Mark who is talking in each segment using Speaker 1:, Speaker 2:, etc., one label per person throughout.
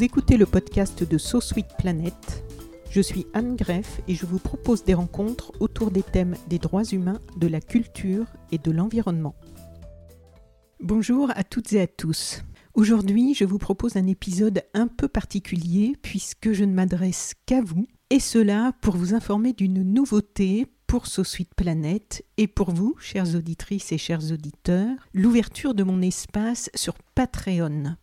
Speaker 1: Vous écoutez le podcast de So Sweet Planet. Je suis Anne Greff et je vous propose des rencontres autour des thèmes des droits humains, de la culture et de l'environnement. Bonjour à toutes et à tous. Aujourd'hui, je vous propose un épisode un peu particulier puisque je ne m'adresse qu'à vous, et cela pour vous informer d'une nouveauté pour So Sweet Planet et pour vous, chères auditrices et chers auditeurs, l'ouverture de mon espace sur Patreon.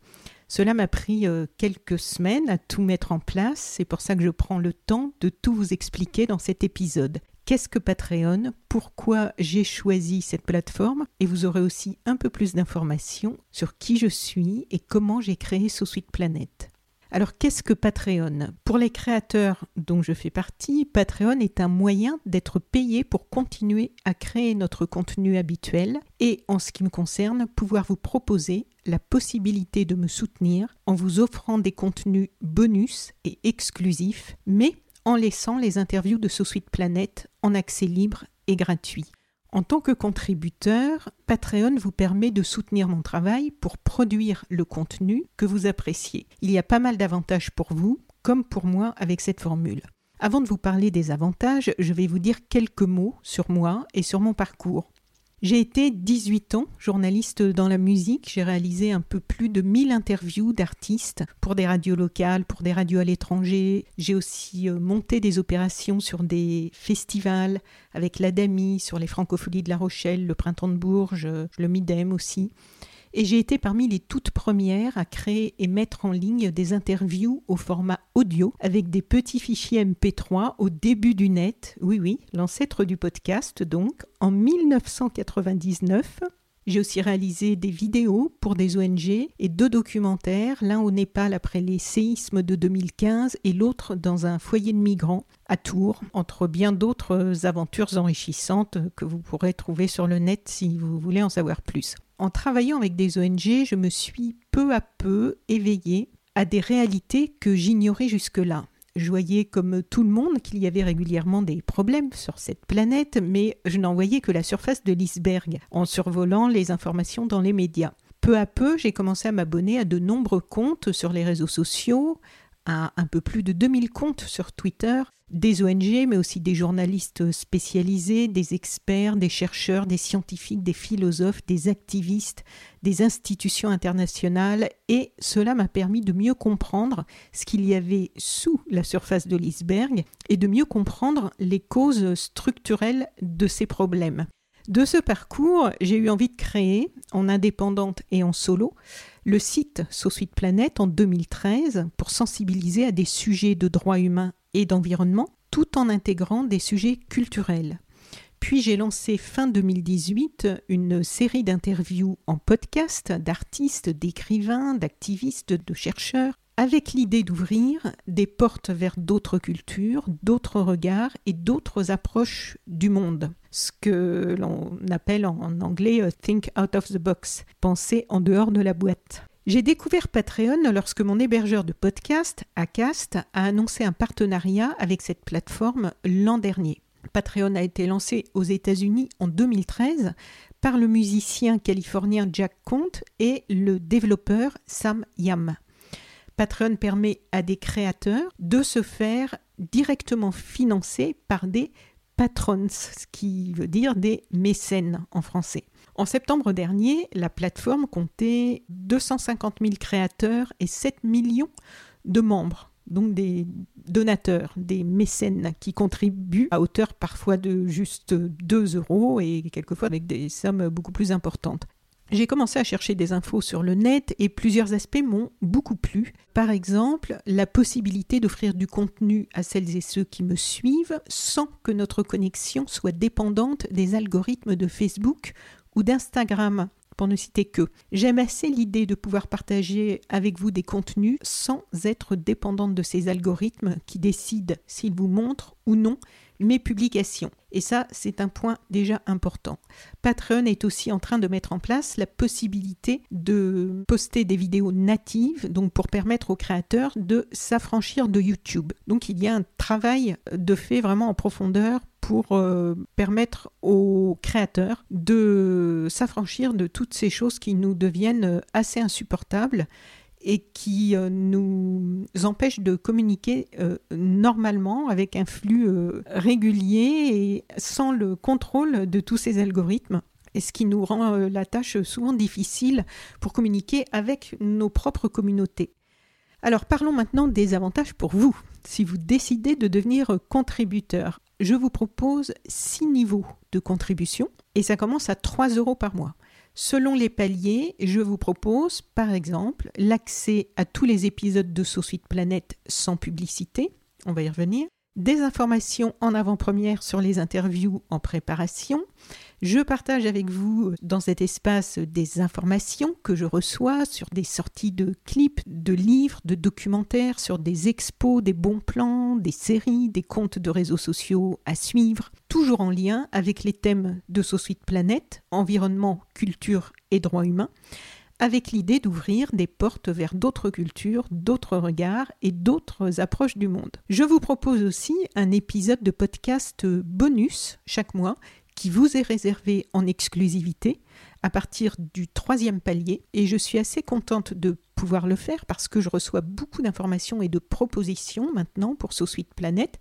Speaker 1: Cela m'a pris euh, quelques semaines à tout mettre en place, c'est pour ça que je prends le temps de tout vous expliquer dans cet épisode. Qu'est-ce que Patreon? Pourquoi j'ai choisi cette plateforme? Et vous aurez aussi un peu plus d'informations sur qui je suis et comment j'ai créé So Sweet Planet. Alors qu'est-ce que Patreon? Pour les créateurs dont je fais partie, Patreon est un moyen d'être payé pour continuer à créer notre contenu habituel et en ce qui me concerne, pouvoir vous proposer la possibilité de me soutenir en vous offrant des contenus bonus et exclusifs, mais en laissant les interviews de So Sweet Planet en accès libre et gratuit. En tant que contributeur, Patreon vous permet de soutenir mon travail pour produire le contenu que vous appréciez. Il y a pas mal d'avantages pour vous, comme pour moi avec cette formule. Avant de vous parler des avantages, je vais vous dire quelques mots sur moi et sur mon parcours. J'ai été 18 ans journaliste dans la musique. J'ai réalisé un peu plus de 1000 interviews d'artistes pour des radios locales, pour des radios à l'étranger. J'ai aussi euh, monté des opérations sur des festivals avec l'Adami, sur les Francopholies de La Rochelle, le Printemps de Bourges, le Midem aussi et j'ai été parmi les toutes premières à créer et mettre en ligne des interviews au format audio avec des petits fichiers MP3 au début du net, oui oui, l'ancêtre du podcast donc, en 1999. J'ai aussi réalisé des vidéos pour des ONG et deux documentaires, l'un au Népal après les séismes de 2015 et l'autre dans un foyer de migrants à Tours, entre bien d'autres aventures enrichissantes que vous pourrez trouver sur le net si vous voulez en savoir plus en travaillant avec des ONG, je me suis peu à peu éveillée à des réalités que j'ignorais jusque-là. Je voyais comme tout le monde qu'il y avait régulièrement des problèmes sur cette planète, mais je n'en voyais que la surface de l'iceberg en survolant les informations dans les médias. Peu à peu, j'ai commencé à m'abonner à de nombreux comptes sur les réseaux sociaux, à un peu plus de 2000 comptes sur Twitter, des ONG, mais aussi des journalistes spécialisés, des experts, des chercheurs, des scientifiques, des philosophes, des activistes, des institutions internationales, et cela m'a permis de mieux comprendre ce qu'il y avait sous la surface de l'iceberg et de mieux comprendre les causes structurelles de ces problèmes. De ce parcours, j'ai eu envie de créer, en indépendante et en solo, le site SoSuite Planet en 2013 pour sensibiliser à des sujets de droits humains et d'environnement tout en intégrant des sujets culturels. Puis j'ai lancé fin 2018 une série d'interviews en podcast d'artistes, d'écrivains, d'activistes, de chercheurs avec l'idée d'ouvrir des portes vers d'autres cultures, d'autres regards et d'autres approches du monde. Ce que l'on appelle en anglais euh, think out of the box, penser en dehors de la boîte. J'ai découvert Patreon lorsque mon hébergeur de podcast, Acast, a annoncé un partenariat avec cette plateforme l'an dernier. Patreon a été lancé aux États-Unis en 2013 par le musicien californien Jack Conte et le développeur Sam Yam. Patreon permet à des créateurs de se faire directement financer par des patrons, ce qui veut dire des mécènes en français. En septembre dernier, la plateforme comptait 250 000 créateurs et 7 millions de membres, donc des donateurs, des mécènes qui contribuent à hauteur parfois de juste 2 euros et quelquefois avec des sommes beaucoup plus importantes. J'ai commencé à chercher des infos sur le net et plusieurs aspects m'ont beaucoup plu. Par exemple, la possibilité d'offrir du contenu à celles et ceux qui me suivent sans que notre connexion soit dépendante des algorithmes de Facebook ou d'Instagram, pour ne citer que. J'aime assez l'idée de pouvoir partager avec vous des contenus sans être dépendante de ces algorithmes qui décident s'ils vous montrent ou non mes publications. Et ça, c'est un point déjà important. Patreon est aussi en train de mettre en place la possibilité de poster des vidéos natives, donc pour permettre aux créateurs de s'affranchir de YouTube. Donc il y a un travail de fait vraiment en profondeur pour euh, permettre aux créateurs de s'affranchir de toutes ces choses qui nous deviennent assez insupportables et qui euh, nous empêche de communiquer euh, normalement avec un flux euh, régulier et sans le contrôle de tous ces algorithmes. Et ce qui nous rend la tâche souvent difficile pour communiquer avec nos propres communautés. Alors parlons maintenant des avantages pour vous. Si vous décidez de devenir contributeur, je vous propose six niveaux de contribution et ça commence à 3 euros par mois. Selon les paliers, je vous propose par exemple l'accès à tous les épisodes de Sous Planète sans publicité, on va y revenir, des informations en avant-première sur les interviews en préparation, je partage avec vous dans cet espace des informations que je reçois sur des sorties de clips, de livres, de documentaires, sur des expos, des bons plans, des séries, des comptes de réseaux sociaux à suivre, toujours en lien avec les thèmes de Suite Planète, environnement, culture et droits humains avec l'idée d'ouvrir des portes vers d'autres cultures, d'autres regards et d'autres approches du monde. Je vous propose aussi un épisode de podcast bonus chaque mois qui vous est réservé en exclusivité à partir du troisième palier et je suis assez contente de pouvoir le faire parce que je reçois beaucoup d'informations et de propositions maintenant pour Suite Planète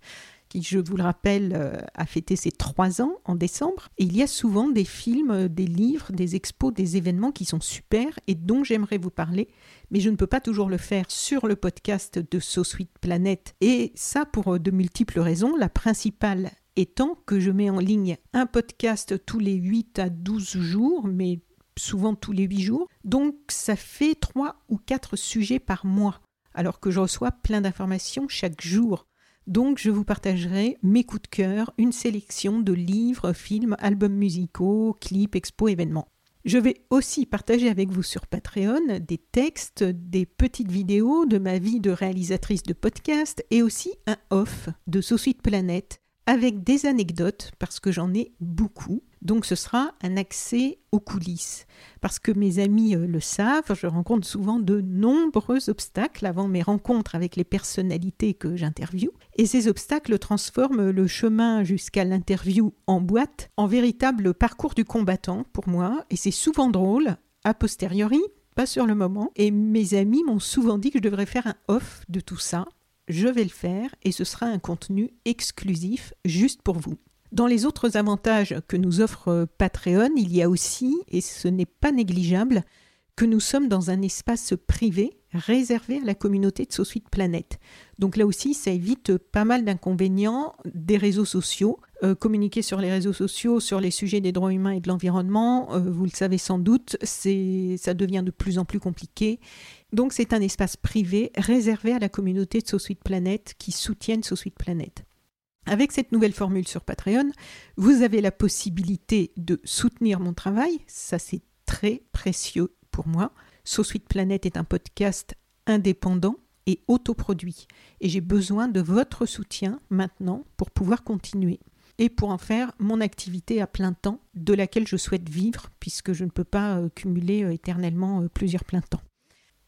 Speaker 1: qui, je vous le rappelle, euh, a fêté ses trois ans en décembre. Et il y a souvent des films, des livres, des expos, des événements qui sont super et dont j'aimerais vous parler, mais je ne peux pas toujours le faire sur le podcast de Suite Planète. Et ça pour euh, de multiples raisons. La principale étant que je mets en ligne un podcast tous les 8 à 12 jours, mais souvent tous les 8 jours. Donc ça fait 3 ou 4 sujets par mois, alors que je reçois plein d'informations chaque jour. Donc je vous partagerai mes coups de cœur, une sélection de livres, films, albums musicaux, clips, expos, événements. Je vais aussi partager avec vous sur Patreon des textes, des petites vidéos de ma vie de réalisatrice de podcast et aussi un off de Société Planète avec des anecdotes, parce que j'en ai beaucoup. Donc ce sera un accès aux coulisses. Parce que mes amis euh, le savent, je rencontre souvent de nombreux obstacles avant mes rencontres avec les personnalités que j'interviewe. Et ces obstacles transforment le chemin jusqu'à l'interview en boîte en véritable parcours du combattant pour moi. Et c'est souvent drôle, a posteriori, pas sur le moment. Et mes amis m'ont souvent dit que je devrais faire un off de tout ça je vais le faire et ce sera un contenu exclusif juste pour vous. Dans les autres avantages que nous offre Patreon, il y a aussi, et ce n'est pas négligeable, que nous sommes dans un espace privé réservé à la communauté de Sosuite Planète. Donc là aussi, ça évite pas mal d'inconvénients des réseaux sociaux. Euh, communiquer sur les réseaux sociaux sur les sujets des droits humains et de l'environnement, euh, vous le savez sans doute, ça devient de plus en plus compliqué. Donc c'est un espace privé réservé à la communauté de Sosuite Planète qui soutiennent Sosuite Planète. Avec cette nouvelle formule sur Patreon, vous avez la possibilité de soutenir mon travail, ça c'est très précieux pour moi. Suite Planète est un podcast indépendant et autoproduit. Et j'ai besoin de votre soutien maintenant pour pouvoir continuer et pour en faire mon activité à plein temps de laquelle je souhaite vivre puisque je ne peux pas euh, cumuler euh, éternellement euh, plusieurs plein temps.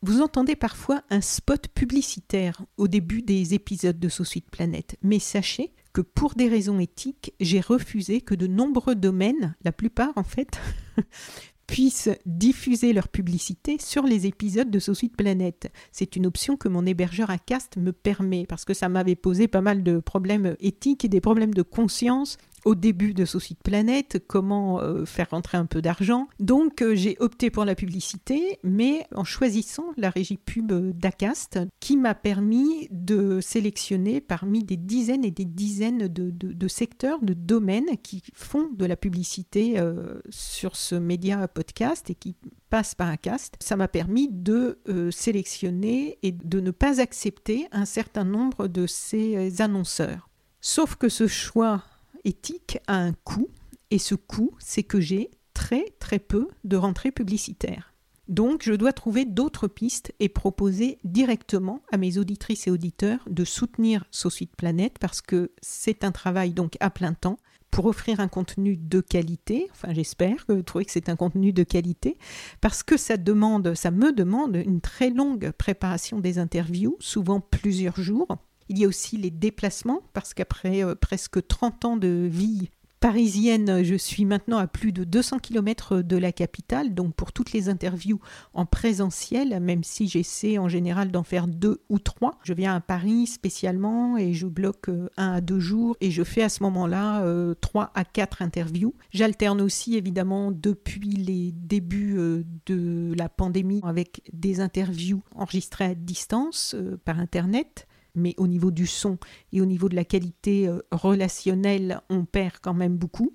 Speaker 1: Vous entendez parfois un spot publicitaire au début des épisodes de Suite Planète, mais sachez que pour des raisons éthiques, j'ai refusé que de nombreux domaines, la plupart en fait, puissent diffuser leur publicité sur les épisodes de Suite Planète. C'est une option que mon hébergeur à Cast me permet parce que ça m'avait posé pas mal de problèmes éthiques et des problèmes de conscience au début de Société Planète, comment euh, faire rentrer un peu d'argent. Donc euh, j'ai opté pour la publicité, mais en choisissant la régie pub d'Acast, qui m'a permis de sélectionner parmi des dizaines et des dizaines de, secteurs, de domaines qui font de la publicité euh, sur ce média podcast et qui passent par Acast. Ça m'a permis de sélectionner et de ne pas accepter un certain nombre de ces annonceurs. Sauf que ce choix éthique a un coût, et ce coût, c'est que j'ai très très peu de rentrées publicitaires. Donc je dois trouver d'autres pistes et proposer directement à mes auditrices et auditeurs de soutenir Société Planète parce que c'est un travail donc à plein temps pour offrir un contenu de qualité, enfin j'espère que vous trouvez que c'est un contenu de qualité, parce que ça demande, ça me demande une très longue préparation des interviews, souvent plusieurs jours, il y a aussi les déplacements, parce qu'après euh, presque 30 ans de vie parisienne, je suis maintenant à plus de 200 km de la capitale, donc pour toutes les interviews en présentiel, même si j'essaie en général d'en faire deux ou trois, je viens à Paris spécialement et je bloque euh, un à deux jours et je fais à ce moment-là euh, trois à quatre interviews. J'alterne aussi évidemment depuis les débuts de la pandémie avec des interviews enregistrées à distance par Internet mais au niveau du son et au niveau de la qualité euh, relationnelle, on perd quand même beaucoup.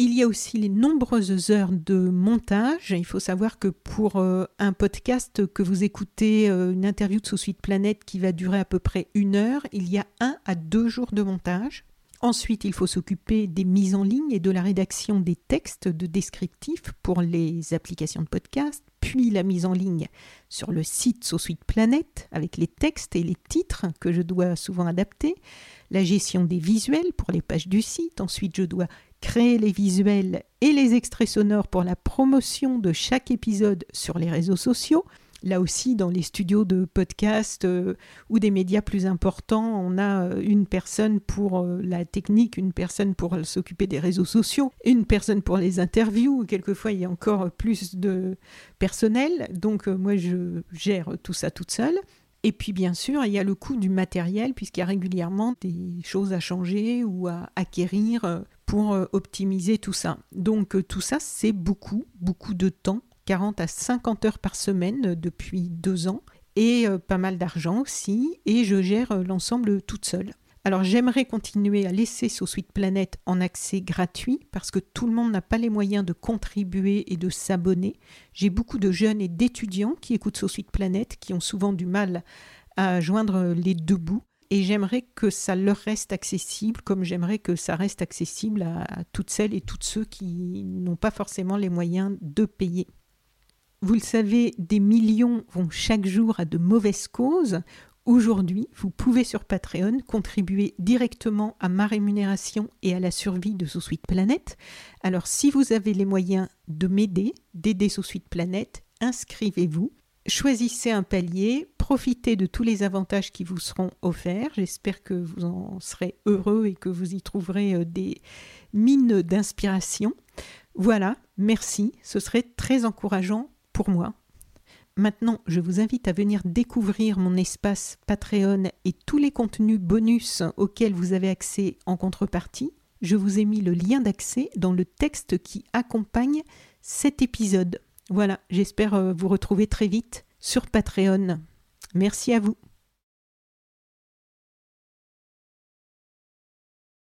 Speaker 1: Il y a aussi les nombreuses heures de montage. Il faut savoir que pour euh, un podcast que vous écoutez, euh, une interview de Sous Suite Planète qui va durer à peu près une heure, il y a un à deux jours de montage. Ensuite, il faut s'occuper des mises en ligne et de la rédaction des textes de descriptifs pour les applications de podcast, puis la mise en ligne sur le site Suite Planète avec les textes et les titres que je dois souvent adapter, la gestion des visuels pour les pages du site, ensuite je dois créer les visuels et les extraits sonores pour la promotion de chaque épisode sur les réseaux sociaux, Là aussi, dans les studios de podcast euh, ou des médias plus importants, on a euh, une personne pour euh, la technique, une personne pour s'occuper des réseaux sociaux, une personne pour les interviews. Quelquefois, il y a encore plus de personnel. Donc, moi, je gère tout ça toute seule. Et puis, bien sûr, il y a le coût du matériel, puisqu'il y a régulièrement des choses à changer ou à acquérir pour optimiser tout ça. Donc, tout ça, c'est beaucoup, beaucoup de temps 40 à 50 heures par semaine depuis deux ans et euh, pas mal d'argent aussi et je gère euh, l'ensemble toute seule. Alors j'aimerais continuer à laisser Sous Suite Planète en accès gratuit parce que tout le monde n'a pas les moyens de contribuer et de s'abonner. J'ai beaucoup de jeunes et d'étudiants qui écoutent Sous Suite Planète qui ont souvent du mal à joindre les deux bouts et j'aimerais que ça leur reste accessible comme j'aimerais que ça reste accessible à toutes celles et tous ceux qui n'ont pas forcément les moyens de payer. Vous le savez, des millions vont chaque jour à de mauvaises causes. Aujourd'hui, vous pouvez sur Patreon contribuer directement à ma rémunération et à la survie de Sous Suite Planète. Alors si vous avez les moyens de m'aider, d'aider Sous Suite Planète, inscrivez-vous. Choisissez un palier, profitez de tous les avantages qui vous seront offerts. J'espère que vous en serez heureux et que vous y trouverez euh, des mines d'inspiration. Voilà, merci, ce serait très encourageant pour moi. Maintenant, je vous invite à venir découvrir mon espace Patreon et tous les contenus bonus auxquels vous avez accès en contrepartie. Je vous ai mis le lien d'accès dans le texte qui accompagne cet épisode. Voilà, j'espère euh, vous retrouver très vite sur Patreon. Merci à vous.